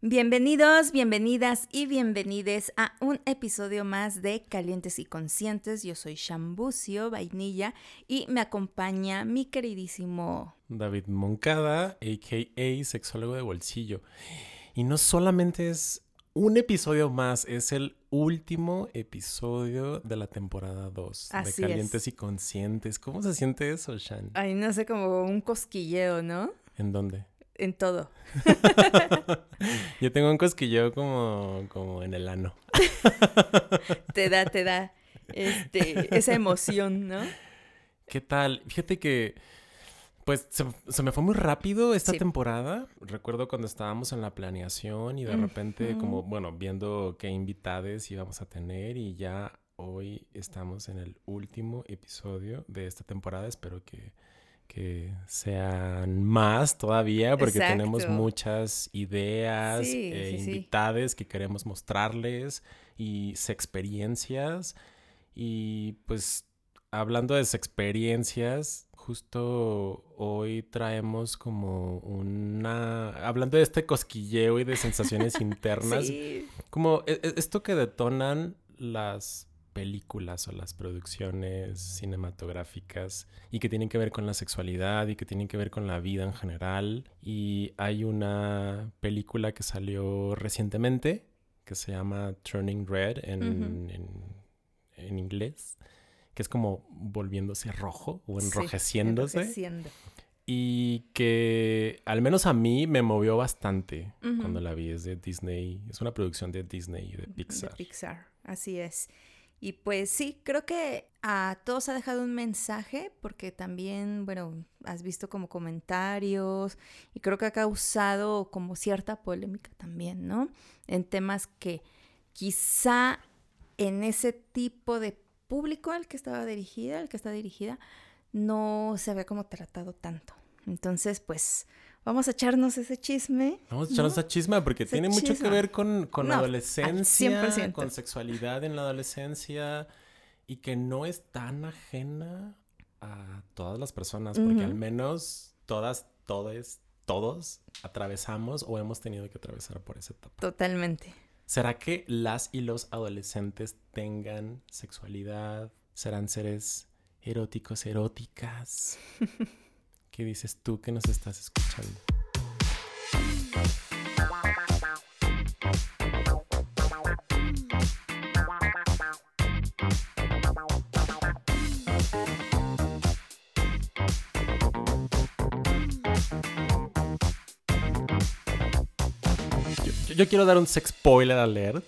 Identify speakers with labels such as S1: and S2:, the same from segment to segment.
S1: Bienvenidos, bienvenidas y bienvenides a un episodio más de Calientes y Conscientes. Yo soy Shambucio Vainilla y me acompaña mi queridísimo
S2: David Moncada, a.k.a. sexólogo de bolsillo. Y no solamente es un episodio más, es el último episodio de la temporada 2 de Calientes y Conscientes. ¿Cómo se siente eso, Shan?
S1: Ay, no sé, como un cosquilleo, ¿no?
S2: ¿En dónde?
S1: En todo.
S2: Yo tengo un cosquilleo como, como en el ano.
S1: te da, te da este, esa emoción, ¿no?
S2: ¿Qué tal? Fíjate que pues se, me fue muy rápido esta temporada. Recuerdo cuando estábamos en la planeación y de repente como, bueno, viendo qué invitades íbamos a tener y ya hoy estamos en el último episodio de esta temporada. Espero que, que sean más todavía porque tenemos muchas ideas, e invitades que queremos mostrarles y experiencias. Y pues hablando de experiencias, justo hoy traemos como una... Hablando de este cosquilleo y de sensaciones internas, como e, e, esto que detonan las películas o las producciones cinematográficas y que tienen que ver con la sexualidad y que tienen que ver con la vida en general. Y hay una película que salió recientemente que se llama Turning Red en, en inglés que es como volviéndose rojo o enrojeciéndose. y que al menos a mí me movió bastante cuando la vi. Es de Disney, es una producción de Disney y de Pixar.
S1: De Pixar, así es. Y pues sí, creo que a todos ha dejado un mensaje porque también, bueno, has visto como comentarios y creo que ha causado como cierta polémica también, ¿no? En temas que quizá en ese tipo de público al que estaba dirigida, al que está dirigida, no se había como tratado tanto. Entonces, pues, vamos a echarnos ese chisme.
S2: Vamos a echarnos ese chisme porque tiene mucho que ver con, con adolescencia, con sexualidad en la adolescencia y que no es tan ajena a todas las personas, porque al menos todas, todos, todos atravesamos o hemos tenido que atravesar por esa etapa.
S1: Totalmente.
S2: ¿Será que las y los adolescentes tengan sexualidad? ¿Serán seres eróticos, eróticas? ¿Qué dices tú que nos estás escuchando? yo quiero dar un sex spoiler alert.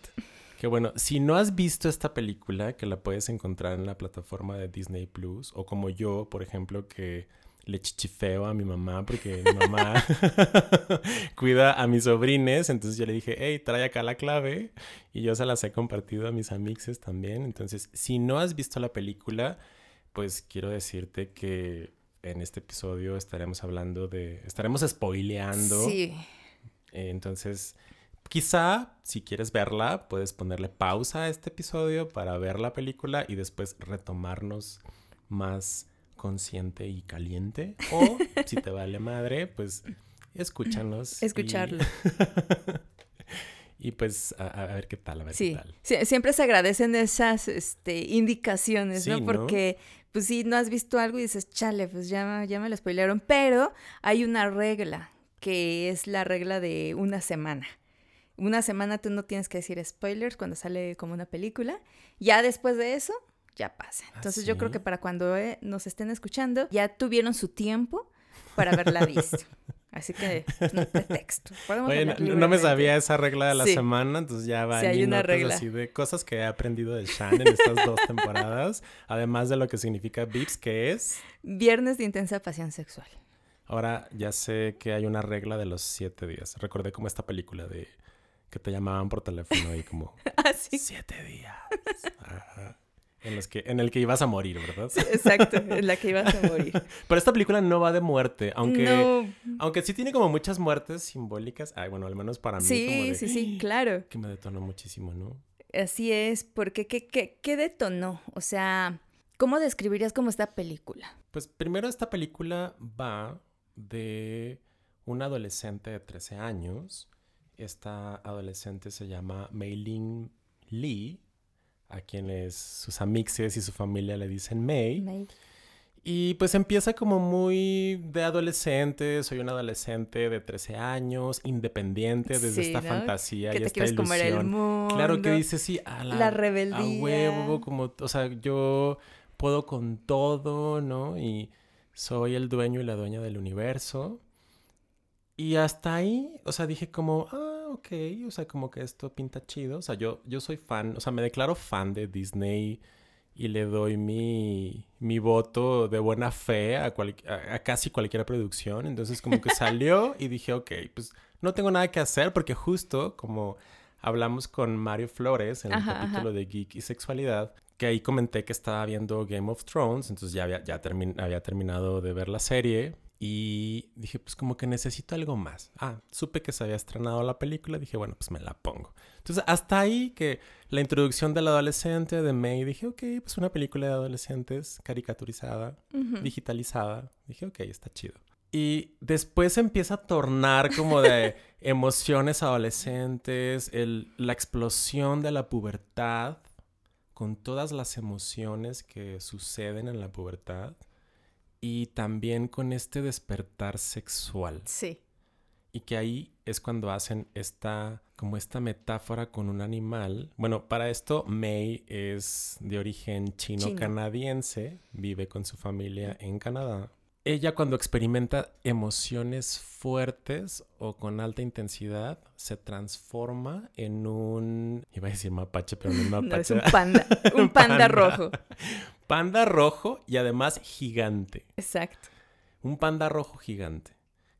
S2: Que bueno, si no has visto esta película, que la puedes encontrar en la plataforma de Disney Plus, o como yo, por ejemplo, que le chichifeo a mi mamá porque mi mamá cuida a mis sobrines, entonces yo le dije, hey, trae acá la clave, y yo se las he compartido a mis amixes también. Entonces, si no has visto la película, pues quiero decirte que en este episodio estaremos hablando de, estaremos spoileando. Sí. entonces, Quizá, si quieres verla, puedes ponerle pausa a este episodio para ver la película y después retomarnos más consciente y caliente. O, si te vale madre, pues escúchanos.
S1: Escucharlo.
S2: Y... pues a, ver qué tal, a ver
S1: qué
S2: tal.
S1: Sí, siempre se agradecen esas este, indicaciones, ¿no? Porque, pues si no has visto algo y dices, chale, pues ya, ya me lo spoilearon. Pero hay una regla, que es la regla de una semana una semana tú no tienes que decir spoilers cuando sale como una película. Ya después de eso, ya pasa. ¿Ah, Entonces yo creo que para cuando eh, nos estén escuchando, ya tuvieron su tiempo para haberla visto. Así que pues, no pretexto.
S2: no, me sabía esa regla de la semana, entonces ya va sí, hay una regla. así de cosas que he aprendido de Shan en estas dos temporadas, además de lo que significa VIPS, que es
S1: Viernes de intensa pasión sexual.
S2: Ahora ya sé que hay una regla de los siete días. Recordé como esta película de que te llamaban por teléfono y como
S1: ¿Ah,
S2: siete días. En, los que, en el que ibas a morir, ¿verdad?
S1: exacto, en la que ibas a morir.
S2: Pero esta película no va de muerte, aunque, aunque sí tiene como muchas muertes simbólicas. Ay, bueno, al menos para mí.
S1: Sí, sí, sí, claro.
S2: Que me detonó muchísimo, ¿no?
S1: Así es, porque ¿qué, qué, qué detonó? O sea, ¿cómo describirías como esta película?
S2: Pues primero esta película va de un adolescente de 13 años esta adolescente se llama Mei Lee, a quienes sus amixes y su familia le dicen May. Y pues empieza como muy de adolescente, soy un adolescente de 13 años, independiente desde esta fantasía y esta ilusión. Claro que dice sí, a la,
S1: la rebeldía.
S2: A huevo, como, o sea, yo puedo con todo, ¿no? Y soy el dueño y la dueña del universo. Y hasta ahí, o sea, dije como, ah, ok, o sea, como que esto pinta chido. O sea, yo, yo soy fan, o sea, me declaro fan de Disney y le doy mi, mi voto de buena fe a, a, casi cualquier producción. Entonces como que salió y dije, ok, pues no tengo nada que hacer porque justo como hablamos con Mario Flores en el capítulo de Geek y Sexualidad, que ahí comenté que estaba viendo Game of Thrones, entonces ya había, ya había terminado de ver la serie y dije, pues como que necesito algo más. Ah, supe que se había estrenado la película, dije, bueno, pues me la pongo. Entonces, hasta ahí que la introducción del adolescente de May, dije, ok, pues una película de adolescentes caricaturizada, digitalizada. Dije, ok, está chido. Y después empieza a tornar como de emociones adolescentes, el, la explosión de la pubertad, con todas las emociones que suceden en la pubertad y también con este despertar sexual.
S1: Sí.
S2: Y que ahí es cuando hacen esta, como esta metáfora con un animal. Bueno, para esto May es de origen chino-canadiense, vive con su familia en Canadá. Ella cuando experimenta emociones fuertes o con alta intensidad, se transforma en un... Iba a decir mapache, pero no es mapache.
S1: es un panda. Un panda rojo
S2: panda rojo y además gigante.
S1: Exacto.
S2: Un panda rojo gigante.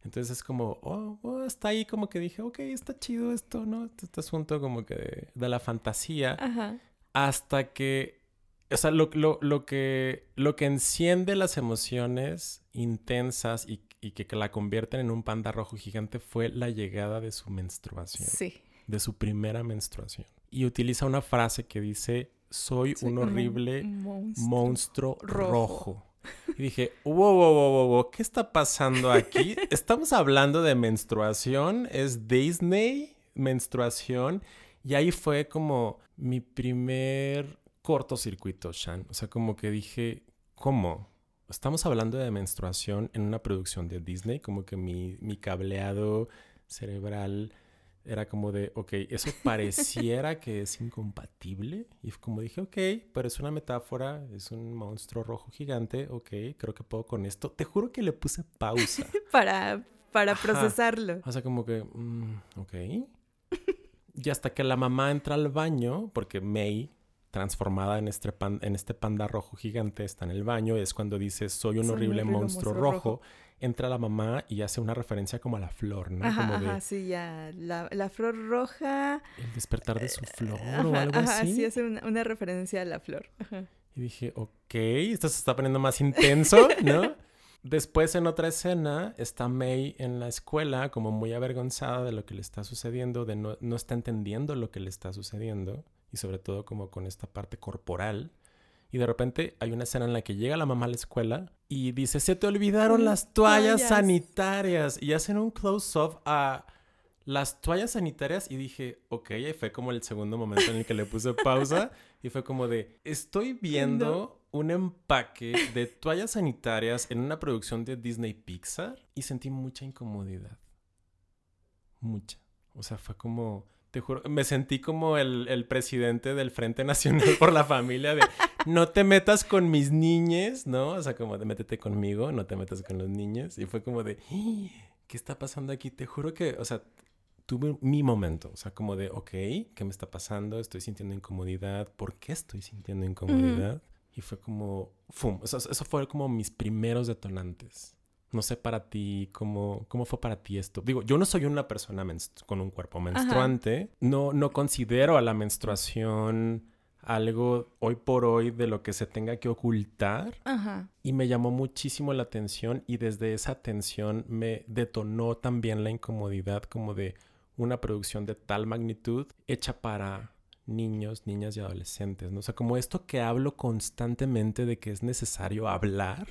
S2: Entonces es como, oh, oh, hasta ahí como que dije, ok, está chido esto, ¿no? Este asunto como que de, la fantasía. Ajá. Hasta que, o sea, lo, que, lo que enciende las emociones intensas y, y que, que, la convierten en un panda rojo gigante fue la llegada de su menstruación.
S1: Sí.
S2: De su primera menstruación. Y utiliza una frase que dice, soy, un horrible monstruo, rojo. Y dije, wow, wow, wow, wow, ¿qué está pasando aquí? Estamos hablando de menstruación, es Disney, menstruación. Y ahí fue como mi primer cortocircuito, Shan. O sea, como que dije, ¿cómo? Estamos hablando de menstruación en una producción de Disney, como que mi, mi cableado cerebral era como de, ok, eso pareciera que es incompatible. Y como dije, ok, pero es una metáfora, es un monstruo rojo gigante, ok, creo que puedo con esto. Te juro que le puse pausa.
S1: para, para procesarlo.
S2: O sea, como que, mm, ok. y hasta que la mamá entra al baño, porque May, transformada en este, en este panda rojo gigante, está en el baño, es cuando dice, soy un horrible, monstruo, rojo entra la mamá y hace una referencia como a la flor, ¿no?
S1: Ajá,
S2: como
S1: ajá sí, ya. La, flor roja.
S2: El despertar de su flor o algo así.
S1: Sí, hace una, referencia a la flor.
S2: Y dije, ok, esto se está poniendo más intenso, ¿no? Después en otra escena está May en la escuela como muy avergonzada de lo que le está sucediendo, de no, no está entendiendo lo que le está sucediendo y sobre todo como con esta parte corporal. Y de repente hay una escena en la que llega la mamá a la escuela y dice, se te olvidaron las toallas, sanitarias. Y hacen un close-up a las toallas sanitarias y dije, ok, y fue como el segundo momento en el que le puse pausa y fue como de, estoy viendo un empaque de toallas sanitarias en una producción de Disney Pixar y sentí mucha incomodidad. Mucha. O sea, fue como te juro, me sentí como el, presidente del Frente Nacional por la Familia de no te metas con mis niñes, ¿no? O sea, como de métete conmigo, no te metas con los niños. Y fue como de, ¿qué está pasando aquí? Te juro que, o sea, tuve mi momento, o sea, como de, ok, ¿qué me está pasando? Estoy sintiendo incomodidad, ¿por qué estoy sintiendo incomodidad? Y fue como, ¡fum! Eso, eso fue como mis primeros detonantes. No sé para ti, ¿cómo, cómo fue para ti esto? Digo, yo no soy una persona con un cuerpo menstruante. No, no considero a la menstruación algo hoy por hoy de lo que se tenga que ocultar. Y me llamó muchísimo la atención y desde esa atención me detonó también la incomodidad como de una producción de tal magnitud hecha para niños, niñas y adolescentes, ¿no? O sea, como esto que hablo constantemente de que es necesario hablar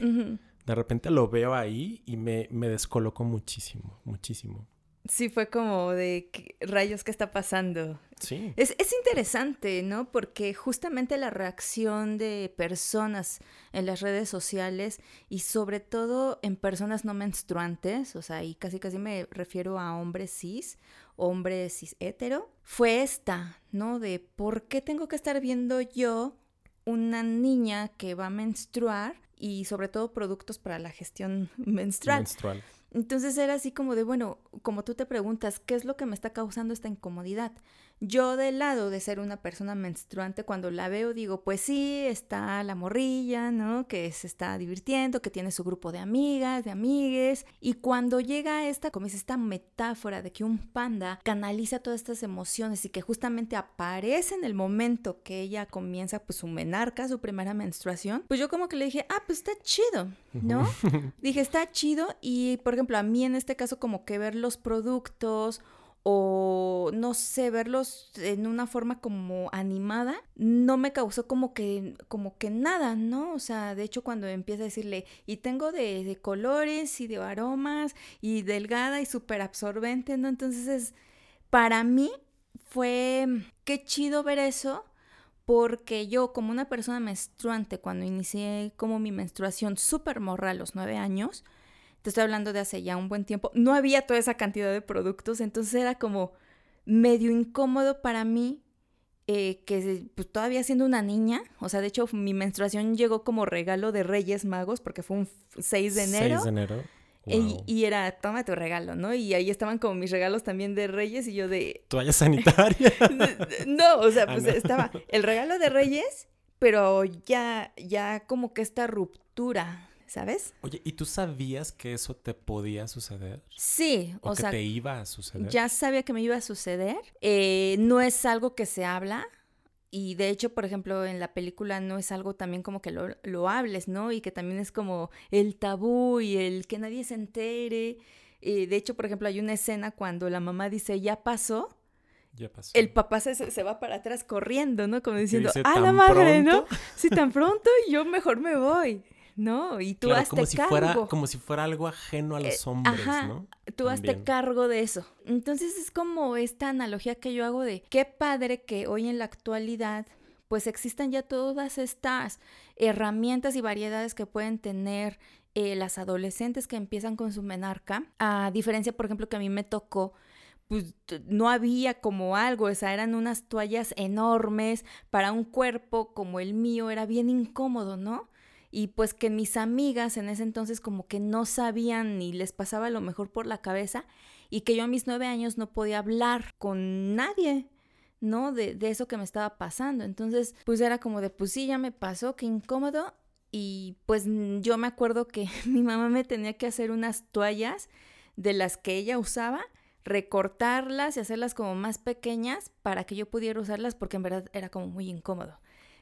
S2: de repente lo veo ahí y me, me descoloco muchísimo, muchísimo.
S1: sí fue como de rayos, ¿qué está pasando?
S2: Sí.
S1: Es, es, interesante, ¿no? Porque justamente la reacción de personas en las redes sociales y sobre todo en personas no menstruantes, o sea, y casi casi me refiero a hombres cis, hombres cis hetero, fue esta, ¿no? De por qué tengo que estar viendo yo una niña que va a menstruar y sobre todo productos para la gestión menstrual. menstrual. Entonces era así como de, bueno, como tú te preguntas, ¿qué es lo que me está causando esta incomodidad? Yo del lado de ser una persona menstruante, cuando la veo digo, pues sí, está la morrilla, ¿no? Que se está divirtiendo, que tiene su grupo de amigas, de amigues. Y cuando llega esta, como es esta metáfora de que un panda canaliza todas estas emociones y que justamente aparece en el momento que ella comienza pues su menarca, su primera menstruación, pues yo como que le dije, ah, pues está chido, ¿no? dije, está chido y por ejemplo, a mí en este caso como que ver los productos o no sé, verlos en una forma como animada, no me causó como que, como que nada, ¿no? O sea, de hecho cuando empieza a decirle, y tengo de, de colores y de aromas y delgada y súper absorbente, ¿no? Entonces es, para mí fue, qué chido ver eso, porque yo como una persona menstruante, cuando inicié como mi menstruación súper morra a los nueve años, te estoy hablando de hace ya un buen tiempo, no había toda esa cantidad de productos, entonces era como medio incómodo para mí eh, que pues, todavía siendo una niña, o sea, de hecho mi menstruación llegó como regalo de Reyes Magos porque fue un 6 de enero.
S2: 6 de enero.
S1: Y, era, toma tu regalo, ¿no? Y ahí estaban como mis regalos también de Reyes y yo de...
S2: Toalla sanitaria.
S1: no, o sea, pues estaba el regalo de Reyes, pero ya, ya como que esta ruptura, ¿sabes?
S2: Oye, ¿y tú sabías que eso te podía suceder?
S1: Sí,
S2: o, que te iba a suceder.
S1: Ya sabía que me iba a suceder. Eh, no es algo que se habla. Y de hecho, por ejemplo, en la película no es algo también como que lo, hables, ¿no? Y que también es como el tabú y el que nadie se entere. Eh, de hecho, por ejemplo, hay una escena cuando la mamá dice, ya pasó.
S2: Ya pasó.
S1: El papá se, se va para atrás corriendo, ¿no? Como diciendo, ah, la madre, ¿no? Sí, tan pronto, yo mejor me voy. ¿No? Y tú hazte
S2: como si
S1: cargo.
S2: Fuera, como si fuera algo ajeno a los eh, hombres, ¿no?
S1: Tú hazte cargo de eso. Entonces es como esta analogía que yo hago de qué padre que hoy en la actualidad pues existan ya todas estas herramientas y variedades que pueden tener eh, las adolescentes que empiezan con su menarca, a diferencia, por ejemplo, que a mí me tocó pues no había como algo, o sea, eran unas toallas enormes para un cuerpo como el mío, era bien incómodo, ¿no? Y pues que mis amigas en ese entonces como que no sabían ni les pasaba lo mejor por la cabeza y que yo a mis nueve años no podía hablar con nadie, ¿no? De, de eso que me estaba pasando. Entonces, pues era como de, pues sí, ya me pasó, qué incómodo. Y pues yo me acuerdo que mi mamá me tenía que hacer unas toallas de las que ella usaba recortarlas y hacerlas como más pequeñas para que yo pudiera usarlas porque en verdad era como muy incómodo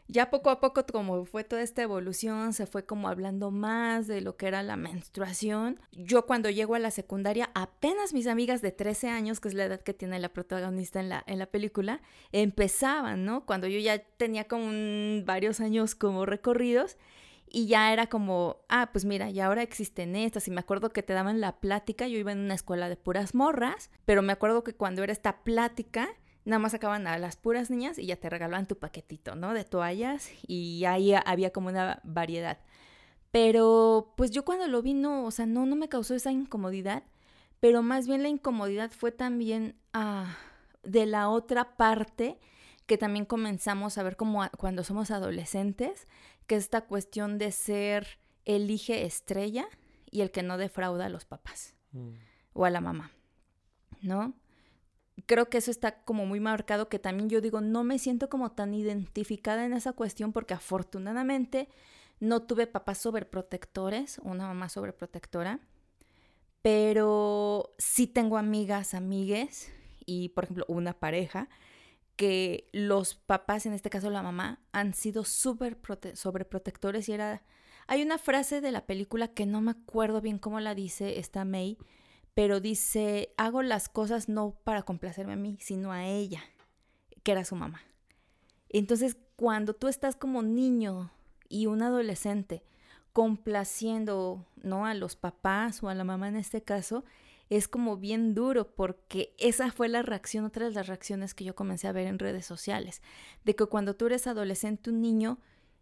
S1: ya poco a poco, como fue toda esta evolución, se fue como hablando más de lo que era la menstruación. Yo cuando llego a la secundaria, apenas mis amigas de 13 años, que es la edad que tiene la protagonista en la, en la película, empezaban, ¿no? Cuando yo ya tenía como varios años como recorridos. Y ya era como, ah, pues mira, y ahora existen estas. Y me acuerdo que te daban la plática. Yo iba en una escuela de puras morras, pero me acuerdo que cuando era esta plática, nada más sacaban a las puras niñas y ya te regalaban tu paquetito, ¿no? De toallas y ahí había como una variedad. Pero pues yo cuando lo vi no, o sea, no, no me causó esa incomodidad, pero más bien la incomodidad fue también ah, de la otra parte que también comenzamos a ver como cuando somos adolescentes, que es esta cuestión de ser elige estrella y el que no defrauda a los papás mm. o a la mamá, ¿no? Creo que eso está como muy marcado, que también yo digo, no me siento como tan identificada en esa cuestión porque afortunadamente no tuve papás sobreprotectores, una mamá sobreprotectora, pero sí tengo amigas, amigues y por ejemplo una pareja que los papás, en este caso la mamá, han sido súper sobreprotectores y era... Hay una frase de la película que no me acuerdo bien cómo la dice esta May, pero dice, hago las cosas no para complacerme a mí, sino a ella, que era su mamá. Entonces, cuando tú estás como niño y un adolescente complaciendo, ¿no? A los papás o a la mamá en este caso, es como bien duro porque esa fue la reacción, otra de las reacciones que yo comencé a ver en redes sociales, de que cuando tú eres adolescente, un niño,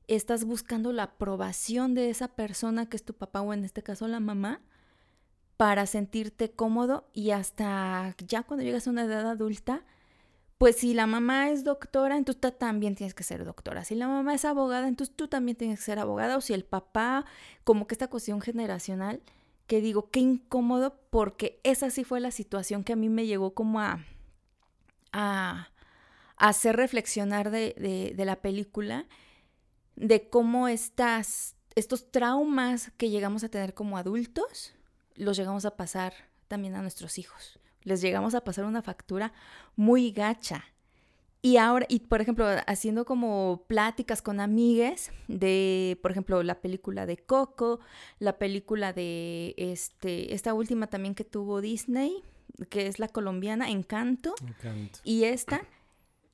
S1: estás buscando la aprobación de esa persona que es tu papá o en este caso la mamá para sentirte cómodo y hasta ya cuando llegas a una edad adulta, pues si la mamá es doctora, entonces tú también tienes que ser doctora. Si la mamá es abogada, entonces tú también tienes que ser abogada. O si el papá, como que esta cuestión generacional, que digo, qué incómodo, porque esa sí fue la situación que a mí me llegó como a, a, hacer reflexionar de, de, la película, de cómo estas, estos traumas que llegamos a tener como adultos, los llegamos a pasar también a nuestros hijos. Les llegamos a pasar una factura muy gacha. Y ahora, y por ejemplo, haciendo como pláticas con amigues de, por ejemplo, la película de Coco, la película de este, esta última también que tuvo Disney, que es la colombiana, Encanto. Encanto. Y esta,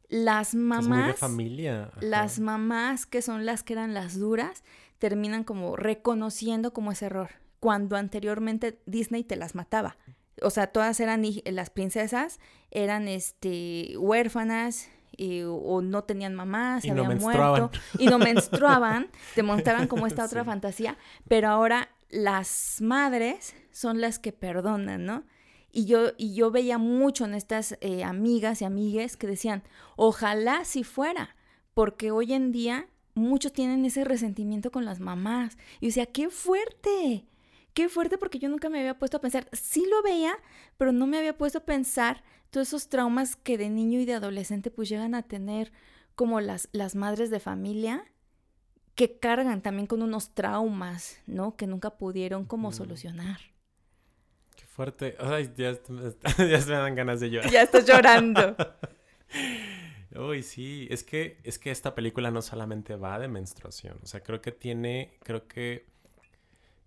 S1: las mamás.
S2: de familia.
S1: Las mamás, que son las que eran las duras, terminan como reconociendo como ese error. Cuando anteriormente Disney te las mataba. O sea, todas eran las princesas, eran este huérfanas, o no tenían mamá, se habían muerto y no menstruaban, te montaban como esta otra fantasía, pero ahora las madres son las que perdonan, ¿no? Y yo, y yo veía mucho en estas eh, amigas y amigues que decían, ojalá si fuera, porque hoy en día muchos tienen ese resentimiento con las mamás. Y decía, qué fuerte, qué fuerte porque yo nunca me había puesto a pensar, sí lo veía, pero no me había puesto a pensar todos esos traumas que de niño y de adolescente pues llegan a tener como las, las madres de familia que cargan también con unos traumas, ¿no? Que nunca pudieron como solucionar.
S2: Qué fuerte. Ay, ya, ya se me dan ganas de llorar.
S1: Ya estás llorando.
S2: Uy, sí, es que, es que esta película no solamente va de menstruación, o sea, creo que tiene, creo que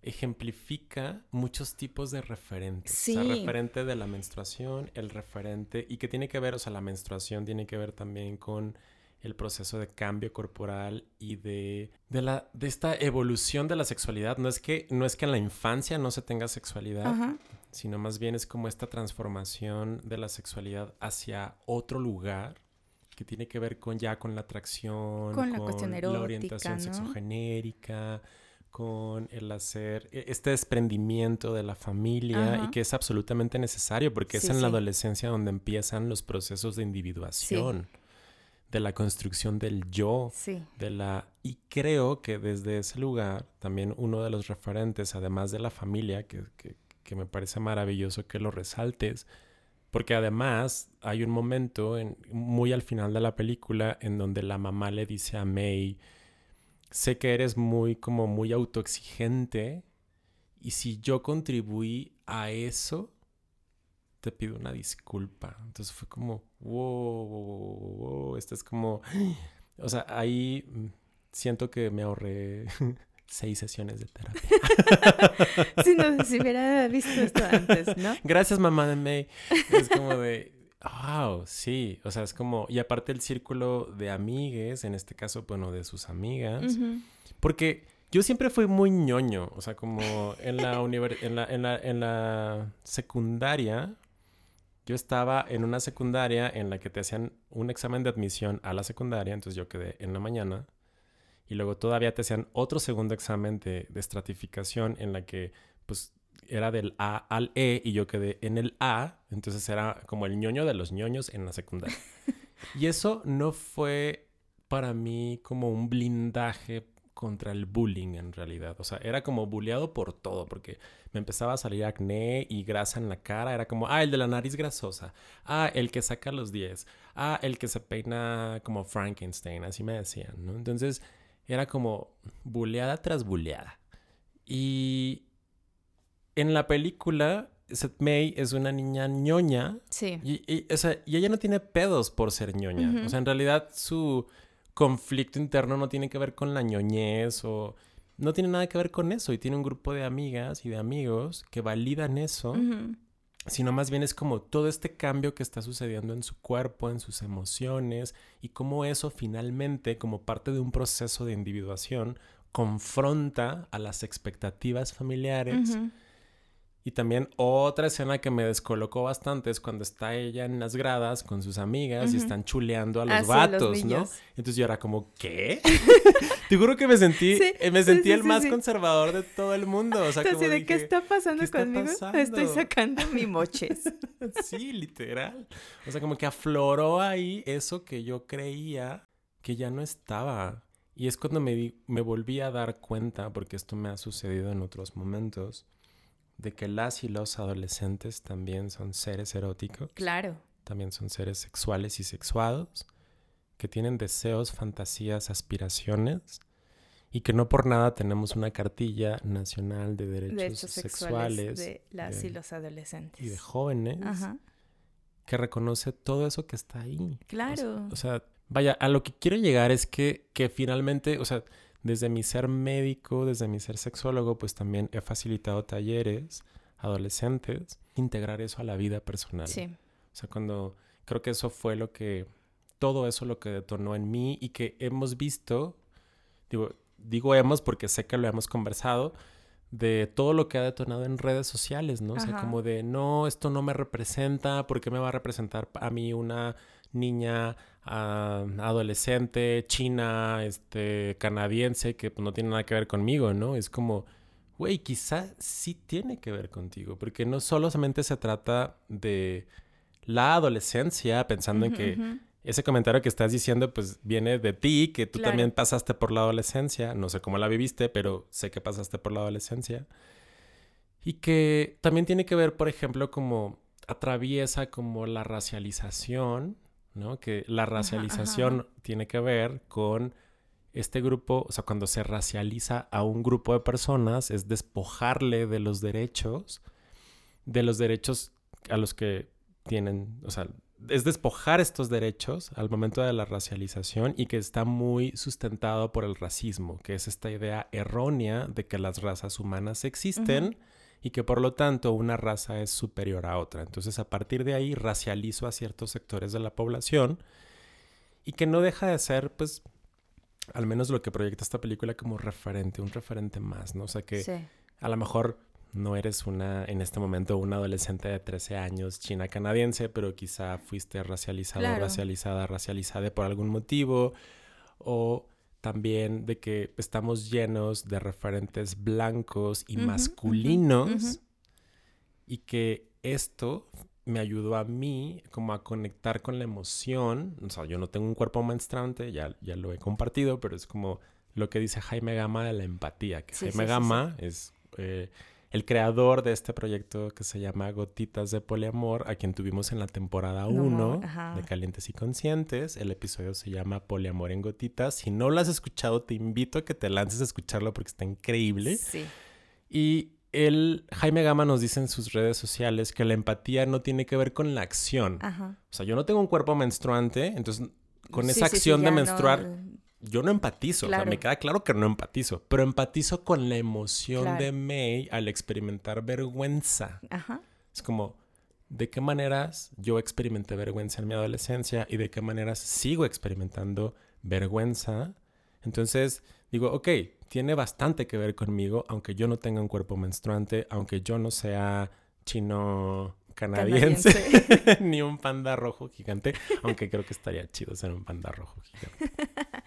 S2: ejemplifica muchos tipos de referentes. Sí. O sea, referente de la menstruación, el referente, y que tiene que ver, o sea, la menstruación tiene que ver también con el proceso de cambio corporal y de, de, la, de esta evolución de la sexualidad. No es, que, no es que en la infancia no se tenga sexualidad, sino más bien es como esta transformación de la sexualidad hacia otro lugar que tiene que ver con ya con la atracción,
S1: con la, cuestión erótica,
S2: la orientación sexogenérica, con el hacer e, este desprendimiento de la familia y que es absolutamente necesario porque es en la adolescencia donde empiezan los procesos de individuación, de la construcción del yo, de la y creo que desde ese lugar también uno de los referentes, además de la familia, que, que, me parece maravilloso que lo resaltes, porque además hay un momento en, muy al final de la película en donde la mamá le dice a May sé que eres muy como muy autoexigente y si yo contribuí a eso, te pido una disculpa. Entonces fue como, wow, wow, wow, esto es como, o sea, ahí mm, siento que me ahorré seis sesiones de terapia.
S1: si no, si hubiera visto esto antes, ¿no?
S2: Gracias, mamá de May. Es como de, Wow, sí, o sea, es como, y aparte el círculo de amigues, en este caso, bueno, de sus amigas, porque yo siempre fui muy ñoño, o sea, como en la, en la, en la, en la secundaria, yo estaba en una secundaria en la que te hacían un examen de admisión a la secundaria, entonces yo quedé en la mañana, y luego todavía te hacían otro segundo examen de, de estratificación en la que, pues, era del A al E y yo quedé en el A, entonces era como el ñoño de los ñoños en la secundaria. y eso no fue para mí como un blindaje contra el bullying en realidad. O sea, era como bulleado por todo, porque me empezaba a salir acné y grasa en la cara. Era como, ah, el de la nariz grasosa. Ah, el que saca los 10. Ah, el que se peina como Frankenstein. Así me decían, ¿no? Entonces, era como bulleada tras bulleada. Y en la película, Seth May es una niña ñoña.
S1: Sí.
S2: Y, o sea, y ella no tiene pedos por ser ñoña. O sea, en realidad su conflicto interno no tiene que ver con la ñoñez o... No tiene nada que ver con eso. Y tiene un grupo de amigas y de amigos que validan eso. Sino más bien es como todo este cambio que está sucediendo en su cuerpo, en sus emociones. Y cómo eso finalmente, como parte de un proceso de individuación, confronta a las expectativas familiares Y también otra escena que me descolocó bastante es cuando está ella en las gradas con sus amigas y están chuleando a los ah, vatos, ¿no? Entonces yo era como, ¿qué? Te juro que me sentí, eh, me sentí el más conservador de todo el mundo. O sea, como
S1: de qué está pasando conmigo. Estoy sacando mi moches.
S2: sí, literal. O sea, como que afloró ahí eso que yo creía que ya no estaba. Y es cuando me, me volví a dar cuenta, porque esto me ha sucedido en otros momentos de que las y los adolescentes también son seres eróticos.
S1: Claro.
S2: También son seres sexuales y sexuados, que tienen deseos, fantasías, aspiraciones y que no por nada tenemos una cartilla nacional de derechos, sexuales,
S1: de las y los adolescentes
S2: y de jóvenes que reconoce todo eso que está ahí.
S1: Claro.
S2: O sea, vaya, a lo que quiero llegar es que, que finalmente, o sea, desde mi ser médico, desde mi ser sexólogo, pues también he facilitado talleres adolescentes, integrar eso a la vida personal.
S1: Sí.
S2: O sea, cuando creo que eso fue lo que, todo eso lo que detonó en mí y que hemos visto, digo, digo hemos porque sé que lo hemos conversado, de todo lo que ha detonado en redes sociales, ¿no? O sea, como de, no, esto no me representa, ¿por qué me va a representar a mí una niña adolescente, china, este, canadiense, que pues, no tiene nada que ver conmigo, ¿no? Es como, güey, quizá sí tiene que ver contigo, porque no solamente se trata de la adolescencia, pensando en que ese comentario que estás diciendo, pues viene de ti, que tú también pasaste por la adolescencia, no sé cómo la viviste, pero sé que pasaste por la adolescencia. Y que también tiene que ver, por ejemplo, como atraviesa como la racialización ¿no? Que la racialización tiene que ver con este grupo, o sea, cuando se racializa a un grupo de personas, es despojarle de los derechos, de los derechos a los que tienen, o sea, es despojar estos derechos al momento de la racialización y que está muy sustentado por el racismo, que es esta idea errónea de que las razas humanas existen y que por lo tanto una raza es superior a otra. Entonces a partir de ahí racializo a ciertos sectores de la población y que no deja de ser pues al menos lo que proyecta esta película como referente, un referente más, ¿no? O sea que a lo mejor no eres una, en este momento, una adolescente de 13 años china canadiense, pero quizá fuiste racializada, racializada, racializada por algún motivo, o también de que estamos llenos de referentes blancos y masculinos y que esto me ayudó a mí como a conectar con la emoción. O sea, yo no tengo un cuerpo menstruante, ya, ya lo he compartido, pero es como lo que dice Jaime Gama de la empatía, que Jaime Gama es... Eh, el creador de este proyecto que se llama Gotitas de Poliamor, a quien tuvimos en la temporada 1 de Calientes y Conscientes. El episodio se llama Poliamor en Gotitas. Si no lo has escuchado, te invito a que te lances a escucharlo porque está increíble.
S1: Sí.
S2: Y él, Jaime Gama nos dice en sus redes sociales que la empatía no tiene que ver con la acción. Ajá. O sea, yo no tengo un cuerpo menstruante, entonces con esa acción de menstruar yo no empatizo, o sea, me queda claro que no empatizo, pero empatizo con la emoción de May al experimentar vergüenza. Ajá. Es como, ¿de qué maneras yo experimenté vergüenza en mi adolescencia y de qué maneras sigo experimentando vergüenza? Entonces, digo, ok, tiene bastante que ver conmigo, aunque yo no tenga un cuerpo menstruante, aunque yo no sea chino canadiense, ni un panda rojo gigante, aunque creo que estaría chido ser un panda rojo gigante.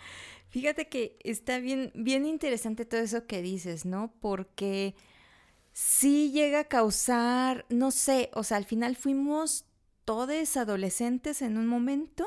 S1: Fíjate que está bien, bien interesante todo eso que dices, ¿no? Porque sí llega a causar, no sé, o sea, al final fuimos todos adolescentes en un momento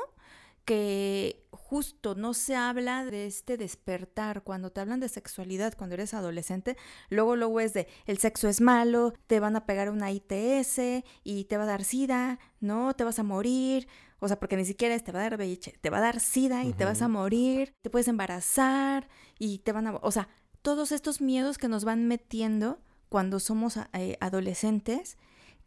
S1: que justo no se habla de este despertar. Cuando te hablan de sexualidad, cuando eres adolescente, luego, luego es de el sexo es malo, te van a pegar una ITS y te va a dar sida, ¿no? Te vas a morir. O sea, porque ni siquiera te va a dar VIH, te va a dar sida y te vas a morir, te puedes embarazar y te van a... O sea, todos estos miedos que nos van metiendo cuando somos eh, adolescentes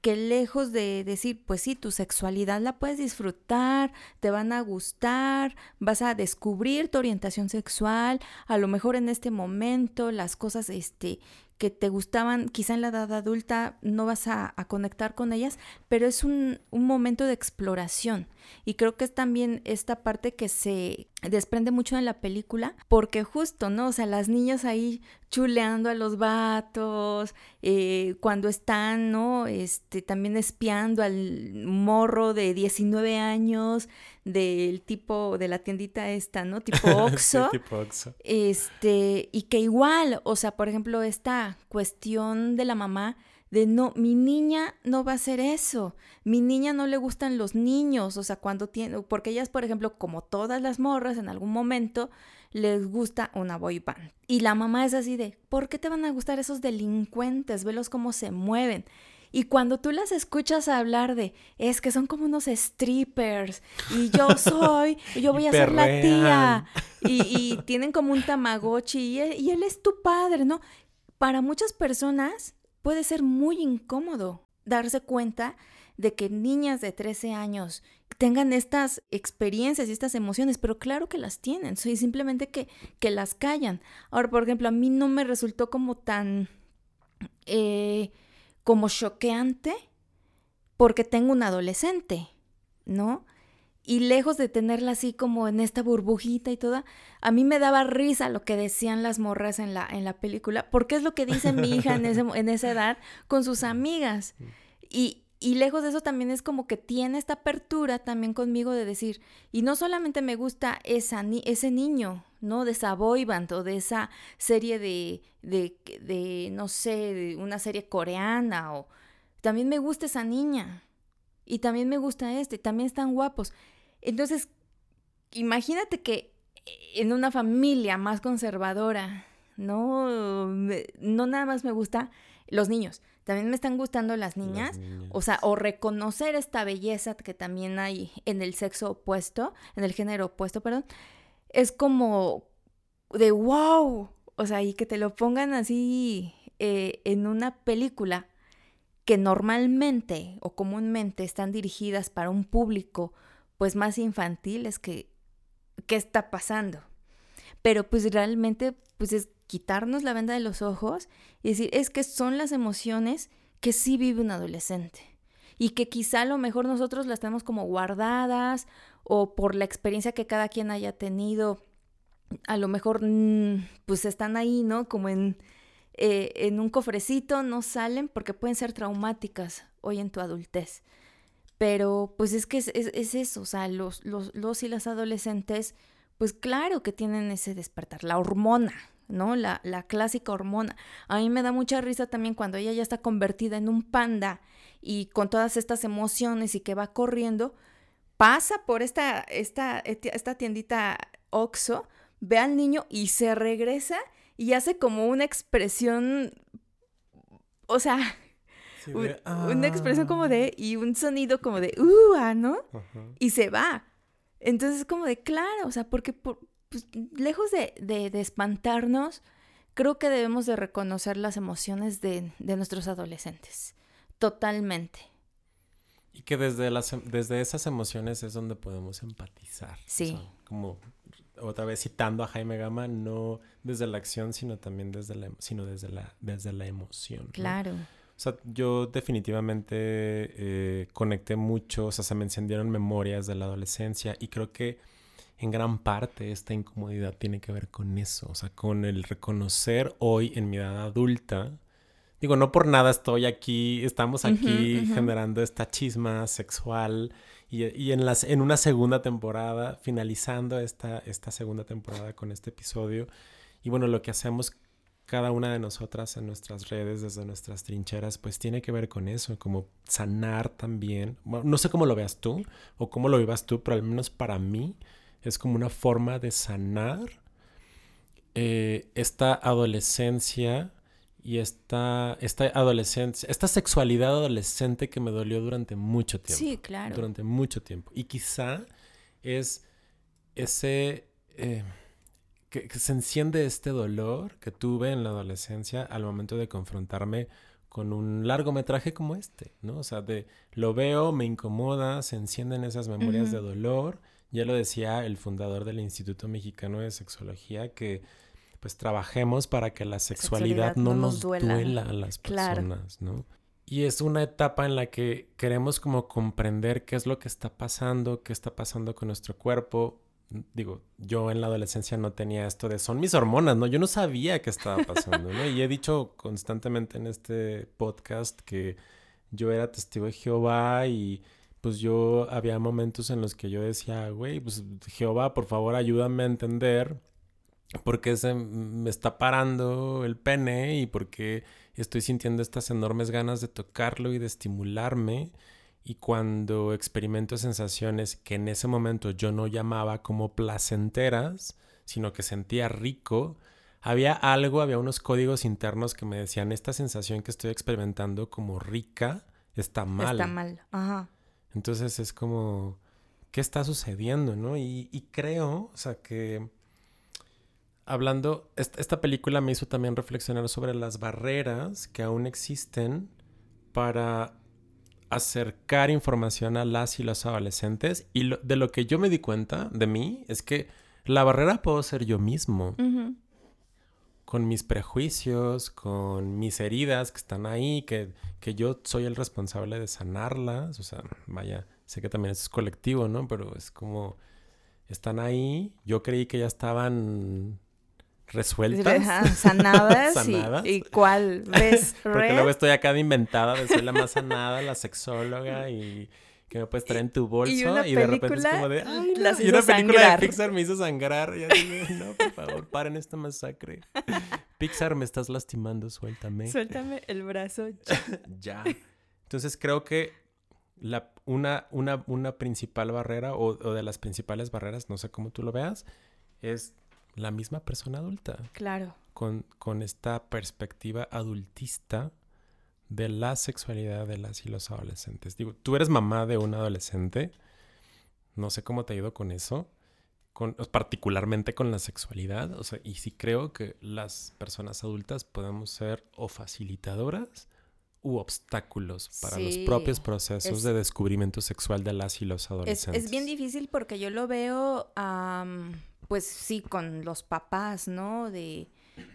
S1: que lejos de decir, pues sí, tu sexualidad la puedes disfrutar, te van a gustar, vas a descubrir tu orientación sexual, a lo mejor en este momento las cosas este, que te gustaban, quizá en la edad adulta no vas a, conectar con ellas, pero es un, un, momento de exploración. Y creo que es también esta parte que se desprende mucho en la película, porque justo, ¿no? O sea, las niñas ahí chuleando a los vatos, eh, cuando están, ¿no? Este, también espiando al morro de 19 años del tipo, de la tiendita esta, ¿no? Tipo Oxxo. tipo Oxxo. Este, y que igual, o sea, por ejemplo, esta cuestión de la mamá de no, mi niña no va a hacer eso, mi niña no le gustan los niños, o sea, cuando tiene, porque ellas, por ejemplo, como todas las morras, en algún momento les gusta una boy band. Y la mamá es así de, ¿por qué te van a gustar esos delincuentes? Velos cómo se mueven. Y cuando tú las escuchas hablar de, es que son como unos strippers, y yo soy, yo voy a ser la tía, y, tienen como un tamagotchi, y y él es tu padre, ¿no? Para muchas personas puede ser muy incómodo darse cuenta de que niñas de 13 años tengan estas experiencias y estas emociones, pero claro que las tienen, soy simplemente que, que las callan. Ahora, por ejemplo, a mí no me resultó como tan, eh, como choqueante, porque tengo un adolescente, ¿no? Y lejos de tenerla así como en esta burbujita y toda, a mí me daba risa lo que decían las morras en la, en la película, porque es lo que dice mi hija en, ese, en esa edad con sus amigas. Y, y lejos de eso también es como que tiene esta apertura también conmigo de decir, y no solamente me gusta esa ese niño, ¿no? De esa boy o de esa serie de, de, de, no sé, de una serie coreana o también me gusta esa niña. Y también me gusta este, también están guapos. Entonces, imagínate que en una familia más conservadora, no, no nada más me gusta los niños, también me están gustando las niñas, o sea, o reconocer esta belleza que también hay en el sexo opuesto, en el género opuesto, perdón, es como de wow, o sea, y que te lo pongan así eh, en una película que normalmente o comúnmente están dirigidas para un público pues más infantiles que qué está pasando. Pero pues realmente pues es quitarnos la venda de los ojos y decir, es que son las emociones que sí vive un adolescente y que quizá a lo mejor nosotros las tenemos como guardadas o por la experiencia que cada quien haya tenido, a lo mejor mm, pues están ahí, ¿no? Como en, eh, en un cofrecito, no salen porque pueden ser traumáticas hoy en tu adultez. Pero pues es que es, eso, o sea, los, los, los, y las adolescentes, pues claro que tienen ese despertar, la hormona, ¿no? La, la clásica hormona. A mí me da mucha risa también cuando ella ya está convertida en un panda y con todas estas emociones y que va corriendo, pasa por esta, esta, esta tiendita Oxo, ve al niño y se regresa y hace como una expresión, o sea, una expresión como de, ah". y un sonido como de, uh, ¿no? Y se va. Entonces es como de, claro, o sea, porque por, pues, lejos de, de, espantarnos, creo que debemos de reconocer las emociones de, de nuestros adolescentes. Totalmente.
S2: Y que desde, las, em, desde esas emociones es donde podemos empatizar. Sí. como otra vez citando a Jaime Gama, no desde la acción, sino también desde la, sino desde la, desde la emoción.
S1: Claro.
S2: O sea, yo definitivamente eh, conecté mucho, o sea, se me encendieron memorias de la adolescencia y creo que en gran parte esta incomodidad tiene que ver con eso, o sea, con el reconocer hoy en mi edad adulta. Digo, no por nada estoy aquí, estamos aquí generando esta chisma sexual y, y, en, las, en una segunda temporada, finalizando esta, esta segunda temporada con este episodio. Y bueno, lo que hacemos cada una de nosotras en nuestras redes, desde nuestras trincheras, pues tiene que ver con eso, como sanar también. no sé cómo lo veas tú o cómo lo vivas tú, pero al menos para mí es como una forma de sanar eh, esta adolescencia y esta, esta adolescencia, esta sexualidad adolescente que me dolió durante mucho tiempo.
S1: Sí, claro.
S2: Durante mucho tiempo. Y quizá es ese... Eh, que, se enciende este dolor que tuve en la adolescencia al momento de confrontarme con un largometraje como este, ¿no? O sea, de lo veo, me incomoda, se encienden esas memorias de dolor. Ya lo decía el fundador del Instituto Mexicano de Sexología, que pues trabajemos para que la sexualidad, no, nos duela. a las personas, ¿no? Y es una etapa en la que queremos como comprender qué es lo que está pasando, qué está pasando con nuestro cuerpo. Digo, yo en la adolescencia no tenía esto de son mis hormonas, ¿no? Yo no sabía qué estaba pasando, ¿no? Y he dicho constantemente en este podcast que yo era testigo de Jehová y pues yo había momentos en los que yo decía, güey, pues Jehová, por favor, ayúdame a entender por qué se me está parando el pene y por qué estoy sintiendo estas enormes ganas de tocarlo y de estimularme. Y cuando experimento sensaciones que en ese momento yo no llamaba como placenteras, sino que sentía rico, había algo, había unos códigos internos que me decían, esta sensación que estoy experimentando como rica está mal.
S1: Está mal, ajá.
S2: Entonces es como, ¿qué está sucediendo, no? Y, creo, o sea, que hablando, esta, película me hizo también reflexionar sobre las barreras que aún existen para acercar información a las y los adolescentes. Y de lo que yo me di cuenta de mí es que la barrera puedo ser yo mismo con mis prejuicios, con mis heridas que están ahí, que, que yo soy el responsable de sanarlas. O sea, vaya, sé que también es colectivo, ¿no? Pero es como, están ahí, yo creí que ya estaban resueltas.
S1: sanadas. ¿Y, ¿Y, cuál ves?
S2: Porque luego estoy acá de inventada, de ser la más sanada, la sexóloga y que me puedes traer en tu bolso y, de repente es como de ay y una película de Pixar me hizo sangrar y así no por favor paren esta masacre Pixar me estás lastimando suéltame.
S1: Suéltame el brazo.
S2: Ya. Entonces creo que la, una, una, una principal barrera o, o de las principales barreras no sé cómo tú lo veas es la misma persona adulta.
S1: Claro.
S2: Con, con esta perspectiva adultista de la sexualidad de las y los adolescentes. Digo, tú eres mamá de un adolescente, no sé cómo te ha ido con eso, con, particularmente con la sexualidad, o sea, y sí creo que las personas adultas podemos ser o facilitadoras u obstáculos para los propios procesos de descubrimiento sexual de las y los adolescentes.
S1: Es, bien difícil porque yo lo veo, pues sí, con los papás, ¿no? De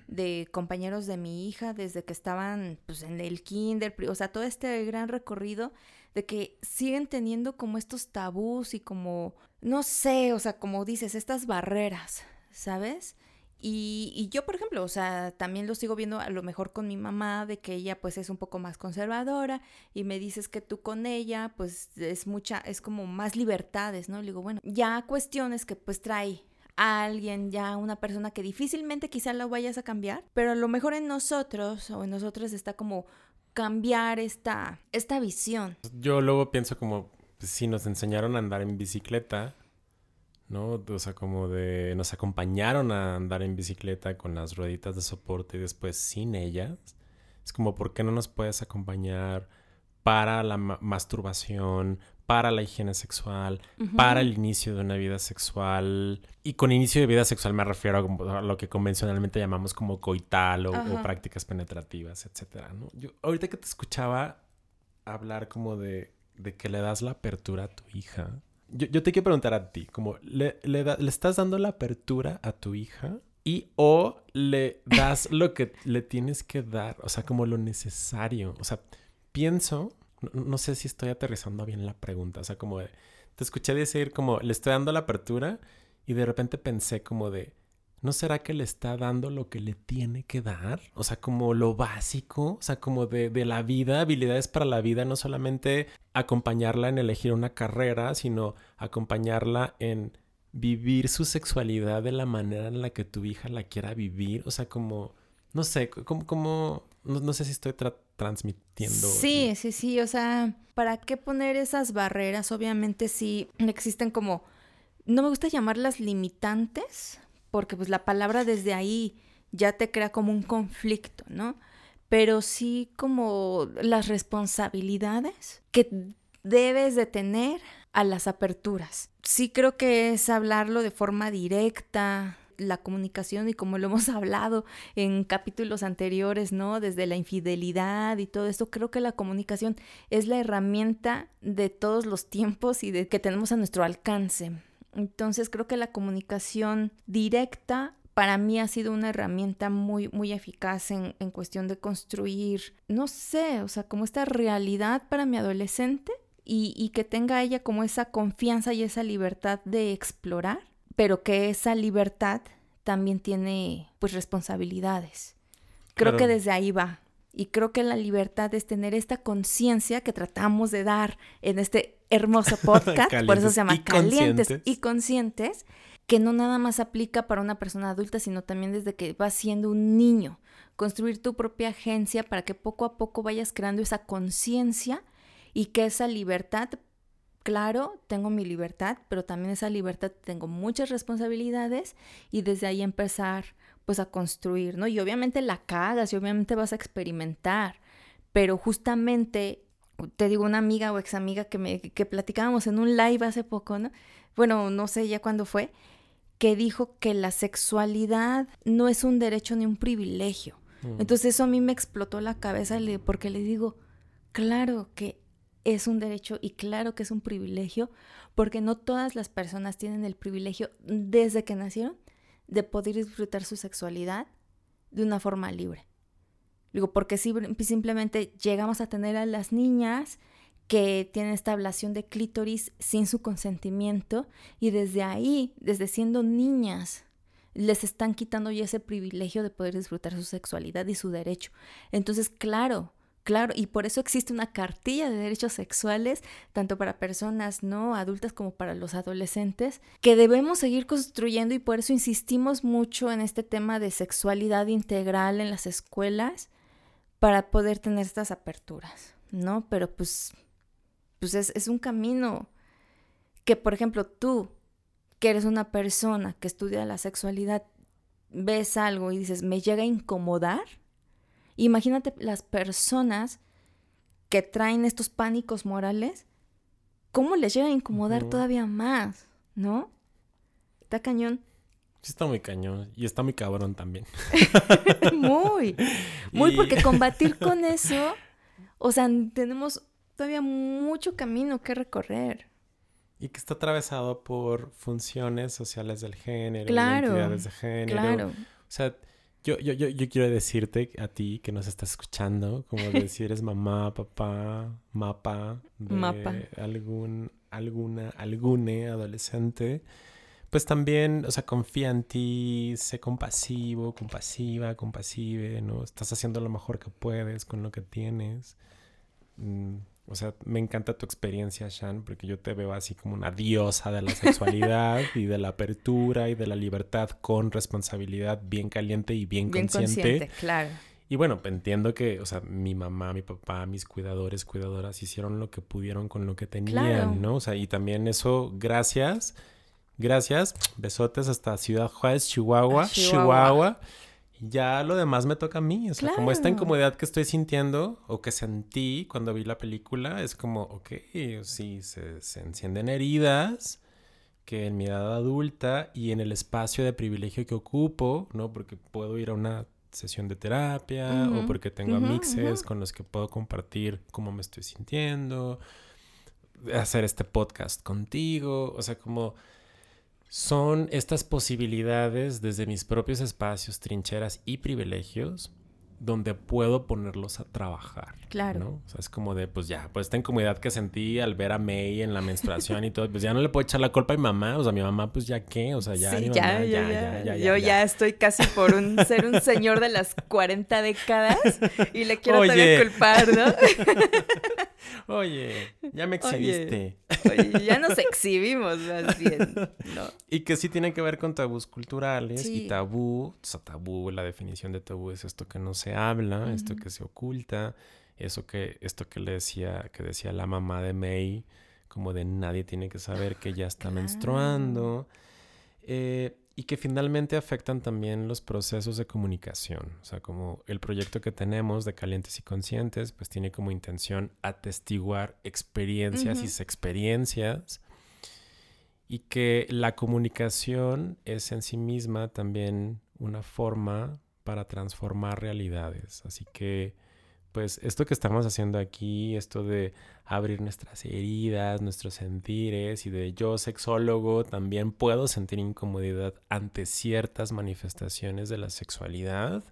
S1: de compañeros de mi hija desde que estaban pues, en el kinder, o sea, todo este gran recorrido de que siguen teniendo como estos tabús y como, no sé, o sea, como dices, estas barreras, ¿sabes? Y, y, yo, por ejemplo, o sea, también lo sigo viendo a lo mejor con mi mamá, de que ella pues es un poco más conservadora y me dices que tú con ella pues es mucha, es como más libertades, ¿no? Le digo, bueno, ya cuestiones que pues trae alguien, ya una persona que difícilmente quizá lo vayas a cambiar, pero a lo mejor en nosotros o en nosotros está como cambiar esta, esta visión.
S2: Yo luego pienso como pues, si nos enseñaron a andar en bicicleta, ¿no? O sea, como de nos acompañaron a andar en bicicleta con las rueditas de soporte y después sin ellas. Es como, ¿por qué no nos puedes acompañar para la masturbación, para la higiene sexual, para el inicio de una vida sexual. Y con inicio de vida sexual me refiero a, lo que convencionalmente llamamos como coital o, prácticas penetrativas, etc. Yo, ahorita que te escuchaba hablar como de, que le das la apertura a tu hija, yo, te quiero preguntar a ti, como, ¿le, le, ¿le estás dando la apertura a tu hija? Y o le das lo que le tienes que dar, o sea, como lo necesario. O sea, pienso no, sé si estoy aterrizando bien la pregunta. O sea, como de, te escuché decir como le estoy dando la apertura y de repente pensé como de, ¿no será que le está dando lo que le tiene que dar? O sea, como lo básico, o sea, como de, de la vida, habilidades para la vida, no solamente acompañarla en elegir una carrera, sino acompañarla en vivir su sexualidad de la manera en la que tu hija la quiera vivir. O sea, como, no sé, como, como no, sé si estoy transmitiendo.
S1: Sí, sí, sí. O sea, ¿para qué poner esas barreras? Obviamente sí existen como, no me gusta llamarlas limitantes, porque pues la palabra desde ahí ya te crea como un conflicto, ¿no? Pero sí como las responsabilidades que debes de tener a las aperturas. Sí creo que es hablarlo de forma directa, la comunicación y como lo hemos hablado en capítulos anteriores, ¿no? Desde la infidelidad y todo esto, creo que la comunicación es la herramienta de todos los tiempos y de que tenemos a nuestro alcance. Entonces creo que la comunicación directa para mí ha sido una herramienta muy, muy eficaz en, en cuestión de construir, no sé, o sea, como esta realidad para mi adolescente y, y que tenga ella como esa confianza y esa libertad de explorar, pero que esa libertad también tiene pues responsabilidades. Creo que desde ahí va. Y creo que la libertad es tener esta conciencia que tratamos de dar en este hermoso podcast, por eso se llama Calientes y Conscientes, que no nada más aplica para una persona adulta, sino también desde que vas siendo un niño. Construir tu propia agencia para que poco a poco vayas creando esa conciencia y que esa libertad, claro, tengo mi libertad, pero también esa libertad tengo muchas responsabilidades y desde ahí empezar pues a construir, ¿no? Y obviamente la cagas y obviamente vas a experimentar, pero justamente, te digo, una amiga o ex amiga que, me, que platicábamos en un live hace poco, ¿no? Bueno, no sé ya cuándo fue, que dijo que la sexualidad no es un derecho ni un privilegio. Mm. Entonces eso a mí me explotó la cabeza porque le digo, claro que es un derecho y claro que es un privilegio, porque no todas las personas tienen el privilegio desde que nacieron de poder disfrutar su sexualidad de una forma libre. Digo, porque si simplemente llegamos a tener a las niñas que tienen esta ablación de clítoris sin su consentimiento y desde ahí, desde siendo niñas, les están quitando ya ese privilegio de poder disfrutar su sexualidad y su derecho. Entonces, claro, Claro, y por eso existe una cartilla de derechos sexuales, tanto para personas no adultas como para los adolescentes, que debemos seguir construyendo y por eso insistimos mucho en este tema de sexualidad integral en las escuelas para poder tener estas aperturas, ¿no? Pero pues, pues es, es un camino que, por ejemplo, tú, que eres una persona que estudia la sexualidad, ves algo y dices, me llega a incomodar, Imagínate las personas que traen estos pánicos morales, ¿cómo les llega a incomodar todavía más? ¿No? Está cañón.
S2: Sí, está muy cañón. Y está muy cabrón también.
S1: muy. Muy, porque combatir con eso, o sea, tenemos todavía mucho camino que recorrer.
S2: Y que está atravesado por funciones sociales del género, claro, identidades de género. Claro. O sea, yo, yo, yo, yo quiero decirte a ti que nos estás escuchando, como de si eres mamá, papá, mapa, de algún, alguna, algune adolescente, pues también, o sea, confía en ti, sé compasivo, compasiva, compasive, ¿no? Estás haciendo lo mejor que puedes con lo que tienes. O sea, me encanta tu experiencia, Shan, porque yo te veo así como una diosa de la sexualidad y de la apertura y de la libertad con responsabilidad bien caliente y bien, bien consciente.
S1: claro.
S2: Y bueno, entiendo que, o sea, mi mamá, mi papá, mis cuidadores, cuidadoras hicieron lo que pudieron con lo que tenían, ¿no? O sea, y también eso, gracias, gracias, besotes hasta Ciudad Juárez, Chihuahua. Chihuahua ya lo demás me toca a mí. O sea, como esta incomodidad que estoy sintiendo o que sentí cuando vi la película, es como, ok, sí, se, se encienden heridas que en mi edad adulta y en el espacio de privilegio que ocupo, ¿no? Porque puedo ir a una sesión de terapia o porque tengo amixes con los que puedo compartir cómo me estoy sintiendo, hacer este podcast contigo, o sea, como son estas posibilidades desde mis propios espacios, trincheras y privilegios donde puedo ponerlos a trabajar. Claro. ¿no? O sea, es como de, pues ya, pues esta incomodidad que sentí al ver a May en la menstruación y todo, pues ya no le puedo echar la culpa a mi mamá. O sea, mi mamá, pues ya qué, o sea, ya.
S1: Sí, ya, ya, ya, ya, Yo ya, estoy casi por un, ser un señor de las 40 décadas y le quiero también culpar, ¿no?
S2: Oye, ya me exhibiste.
S1: Oye, ya nos exhibimos más bien, ¿no?
S2: Y que sí tiene que ver con tabús culturales y tabú. O sea, tabú, la definición de tabú es esto que no se habla, esto que se oculta, eso que, esto que le decía, que decía la mamá de May, como de nadie tiene que saber que ya está menstruando. Eh, y que finalmente afectan también los procesos de comunicación. O sea, como el proyecto que tenemos de Calientes y Conscientes, pues tiene como intención atestiguar experiencias y experiencias y que la comunicación es en sí misma también una forma para transformar realidades. Así que pues esto que estamos haciendo aquí, esto de abrir nuestras heridas, nuestros sentires y de yo sexólogo también puedo sentir incomodidad ante ciertas manifestaciones de la sexualidad.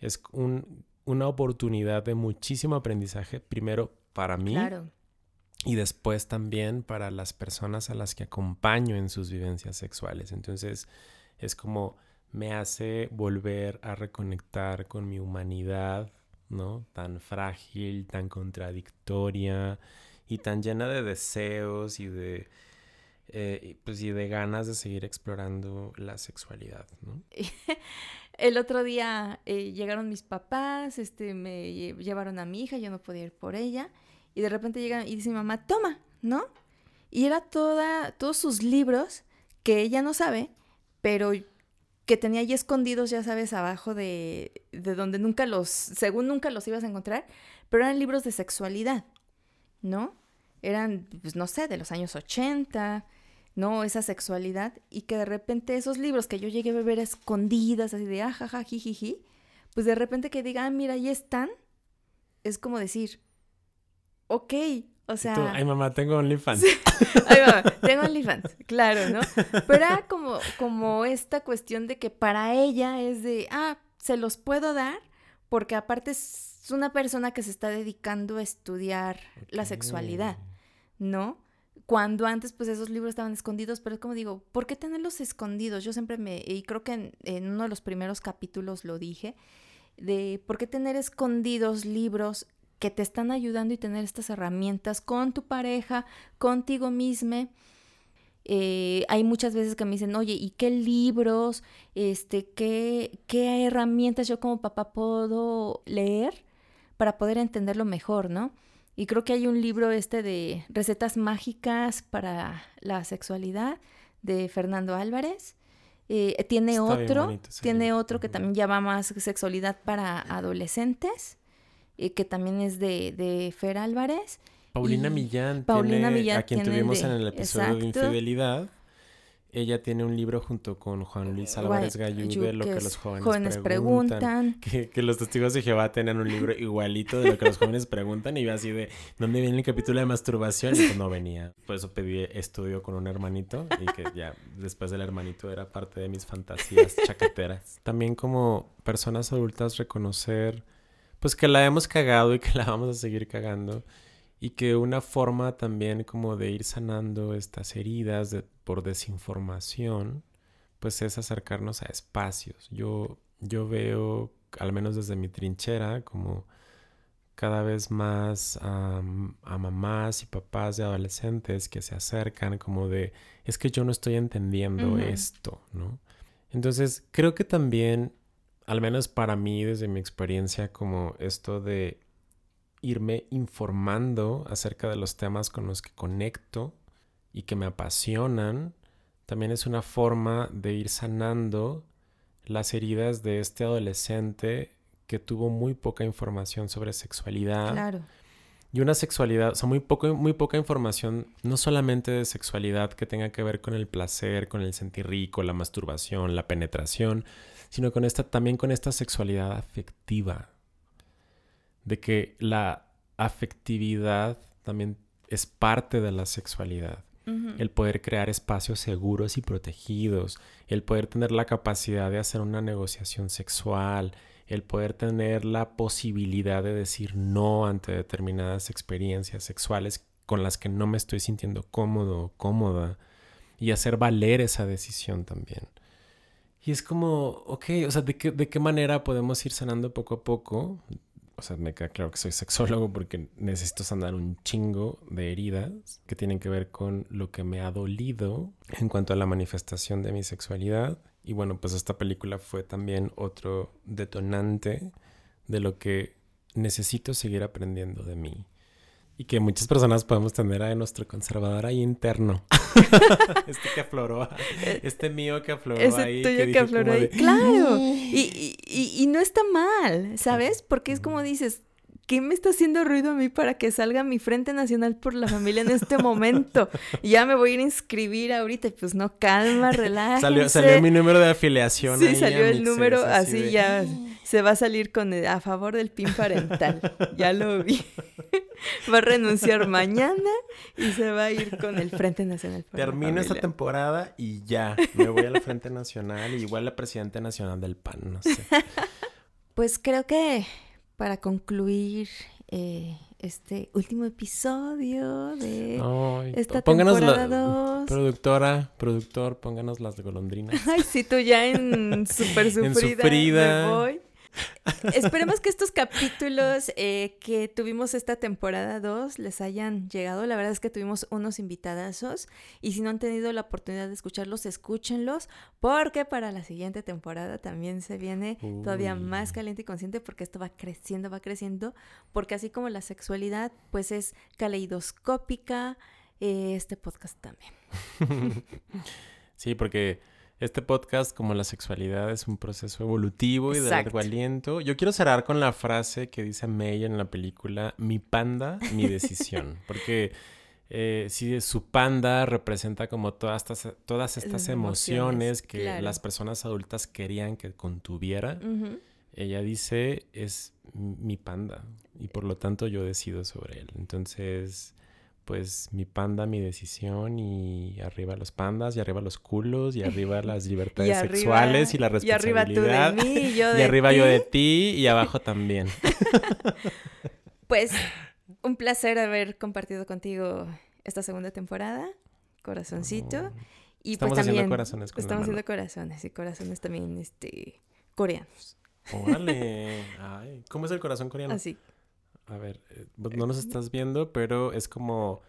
S2: Es una oportunidad de muchísimo aprendizaje, primero para mí y después también para las personas a las que acompaño en sus vivencias sexuales. Entonces es como me hace volver a reconectar con mi humanidad ¿no? Tan frágil, tan contradictoria y tan llena de deseos y de, eh, pues, y de ganas de seguir explorando la sexualidad, ¿no?
S1: El otro día eh, llegaron mis papás, este, me llevaron a mi hija, yo no podía ir por ella, y de repente llegan y dice mi mamá, toma, ¿no? Y era toda, todos sus libros que ella no sabe, pero que tenía ahí escondidos, ya sabes, abajo de, de donde nunca los, según nunca los ibas a encontrar, pero eran libros de sexualidad, ¿no? Eran, pues no sé, de los años 80, ¿no? Esa sexualidad, y que de repente esos libros que yo llegué a ver escondidas, así de ajaja, ah, jijiji, pues de repente que diga, ah, mira, ahí están, es como decir, ok, o sea.
S2: ay, mamá, tengo OnlyFans.
S1: ay, mamá, tengo OnlyFans, claro, ¿no? Pero era como, como esta cuestión de que para ella es de, ah, se los puedo dar, porque aparte es una persona que se está dedicando a estudiar la sexualidad, ¿no? Cuando antes, pues esos libros estaban escondidos, pero es como digo, ¿por qué tenerlos escondidos? Yo siempre me, y creo que en, en uno de los primeros capítulos lo dije, de por qué tener escondidos libros que te están ayudando y tener estas herramientas con tu pareja, contigo misma. Eh, hay muchas veces que me dicen, oye, ¿y qué libros, este, qué, qué herramientas yo como papá puedo leer para poder entenderlo mejor, ¿no? Y creo que hay un libro este de recetas mágicas para la sexualidad de Fernando Álvarez. Eh, tiene otro, tiene otro que también llama más sexualidad para adolescentes que también es de, de Fer Álvarez.
S2: Paulina Millán, Paulina Millán, a quien tuvimos en el episodio de Infidelidad. Ella tiene un libro junto con Juan Luis Álvarez Gallú de lo que, los jóvenes, preguntan. Que, que, los testigos de Jehová tienen un libro igualito de lo que los jóvenes preguntan. Y yo así de, ¿dónde viene el capítulo de masturbación? Y pues no venía. Por eso pedí estudio con un hermanito. Y que ya después del hermanito era parte de mis fantasías chaqueteras. También como personas adultas reconocer pues que la hemos cagado y que la vamos a seguir cagando. Y que una forma también como de ir sanando estas heridas por desinformación, pues es acercarnos a espacios. Yo, yo veo, al menos desde mi trinchera, como cada vez más a mamás y papás de adolescentes que se acercan como de, es que yo no estoy entendiendo esto, ¿no? Entonces, creo que también al menos para mí, desde mi experiencia, como esto de irme informando acerca de los temas con los que conecto y que me apasionan, también es una forma de ir sanando las heridas de este adolescente que tuvo muy poca información sobre sexualidad. Claro. Y una sexualidad, o sea, muy, poco, muy poca información, no solamente de sexualidad que tenga que ver con el placer, con el sentir rico, la masturbación, la penetración, sino con esta, también con esta sexualidad afectiva, de que la afectividad también es parte de la sexualidad. El poder crear espacios seguros y protegidos, el poder tener la capacidad de hacer una negociación sexual, el poder tener la posibilidad de decir no ante determinadas experiencias sexuales con las que no me estoy sintiendo cómodo o cómoda y hacer valer esa decisión también. Y es como, ok, o sea, ¿de qué, ¿de qué manera podemos ir sanando poco a poco? O sea, me queda claro que soy sexólogo porque necesito sanar un chingo de heridas que tienen que ver con lo que me ha dolido en cuanto a la manifestación de mi sexualidad. Y bueno, pues esta película fue también otro detonante de lo que necesito seguir aprendiendo de mí y que muchas personas podemos tener a nuestro conservador ahí interno. este que afloró, este mío que afloró
S1: Ese
S2: ahí.
S1: Tuyo que, afloró ahí. Claro. Y, y, y, no está mal, ¿sabes? Porque es como dices, ¿qué me está haciendo ruido a mí para que salga mi Frente Nacional por la Familia en este momento? ya me voy a ir a inscribir ahorita. Pues no, calma, relájense.
S2: Salió, salió mi número de afiliación.
S1: Sí, salió el número, así, ya se va a salir con a favor del PIN parental. ya lo vi. va a renunciar mañana y se va a ir con el Frente Nacional.
S2: Termino esta temporada y ya, me voy al Frente Nacional y igual la Presidenta Nacional del PAN, no sé.
S1: Pues creo que para concluir eh, este último episodio de esta temporada 2.
S2: Productora, productor, pónganos las de golondrinas.
S1: Ay, sí, tú ya en súper sufrida. Me voy. Esperemos que estos capítulos eh, que tuvimos esta temporada 2 les hayan llegado. La verdad es que tuvimos unos invitadazos y si no han tenido la oportunidad de escucharlos, escúchenlos porque para la siguiente temporada también se viene todavía más caliente y consciente porque esto va creciendo, va creciendo, porque así como la sexualidad pues es caleidoscópica, eh, este podcast también.
S2: sí, porque este podcast, como la sexualidad, es un proceso evolutivo y de largo aliento. Yo quiero cerrar con la frase que dice May en la película, mi panda, mi decisión. Porque eh, si su panda representa como todas estas, todas estas emociones, que las personas adultas querían que contuviera, ella dice, es mi panda. Y por lo tanto yo decido sobre él. Entonces pues mi panda, mi decisión y arriba los pandas y arriba los culos y arriba las libertades sexuales y la responsabilidad. Y arriba tú de mí y yo de Y arriba yo de ti y abajo también.
S1: pues un placer haber compartido contigo esta segunda temporada, corazoncito. Oh. Y
S2: estamos
S1: pues
S2: haciendo corazones con
S1: Estamos haciendo corazones y corazones también este coreanos.
S2: Órale. Ay, ¿cómo es el corazón coreano?
S1: Así.
S2: A ver, eh, no nos estás viendo, pero es como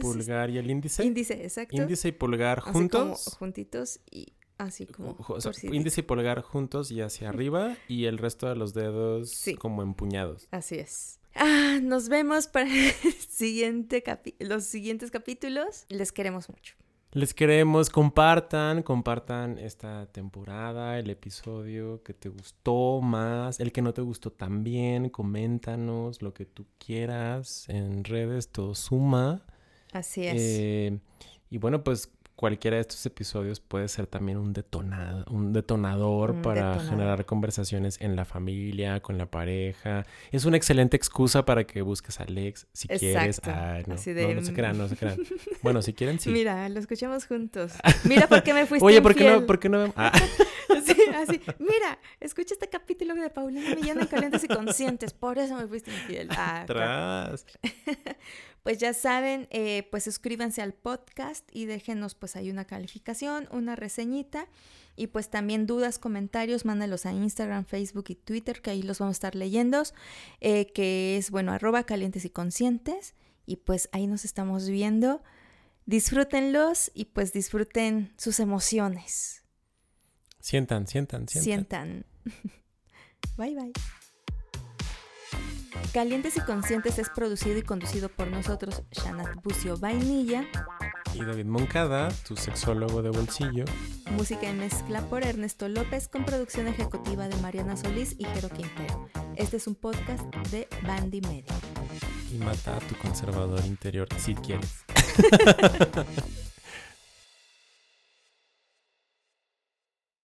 S2: pulgar y el índice.
S1: Índice, exacto.
S2: Índice y pulgar juntos.
S1: Como juntitos y así como.
S2: índice y pulgar juntos y hacia arriba y el resto de los dedos como empuñados.
S1: Así es. Ah, nos vemos para el siguiente los siguientes capítulos. Les queremos mucho.
S2: Les queremos, compartan, compartan esta temporada, el episodio que te gustó más, el que no te gustó también, coméntanos lo que tú quieras en redes, todo suma.
S1: Así es.
S2: Eh, y bueno, pues cualquiera de estos episodios puede ser también un, detonado, un detonador para generar conversaciones en la familia, con la pareja. Es una excelente excusa para que busques a Alex si quieres. Ay, no, no, no, se crean, no se crean. Bueno, si quieren, sí.
S1: Mira, lo escuchamos juntos. Mira por qué me fuiste
S2: Oye, ¿por qué no? ¿Por qué no?
S1: Ah. sí, así. Mira, escucha este capítulo de Paulina Millán en Calientes y Conscientes. Por eso me fuiste infiel. Ah,
S2: Atrás.
S1: pues ya saben, eh, pues suscríbanse al podcast y déjenos pues ahí una calificación, una reseñita y pues también dudas, comentarios, mándalos a Instagram, Facebook y Twitter que ahí los vamos a estar leyendo, eh, que es bueno, arroba calientes y conscientes y pues ahí nos estamos viendo. Disfrútenlos y pues disfruten sus emociones.
S2: Sientan, sientan, sientan.
S1: Sientan. bye bye. Calientes y Conscientes es producido y conducido por nosotros, Shanat Bucio Vainilla.
S2: Y David Moncada, tu sexólogo de bolsillo.
S1: Música y mezcla por Ernesto López con producción ejecutiva de Mariana Solís y Jero Quintero. Este es un podcast de Bandy Media.
S2: Y mata a tu conservador interior si quieres.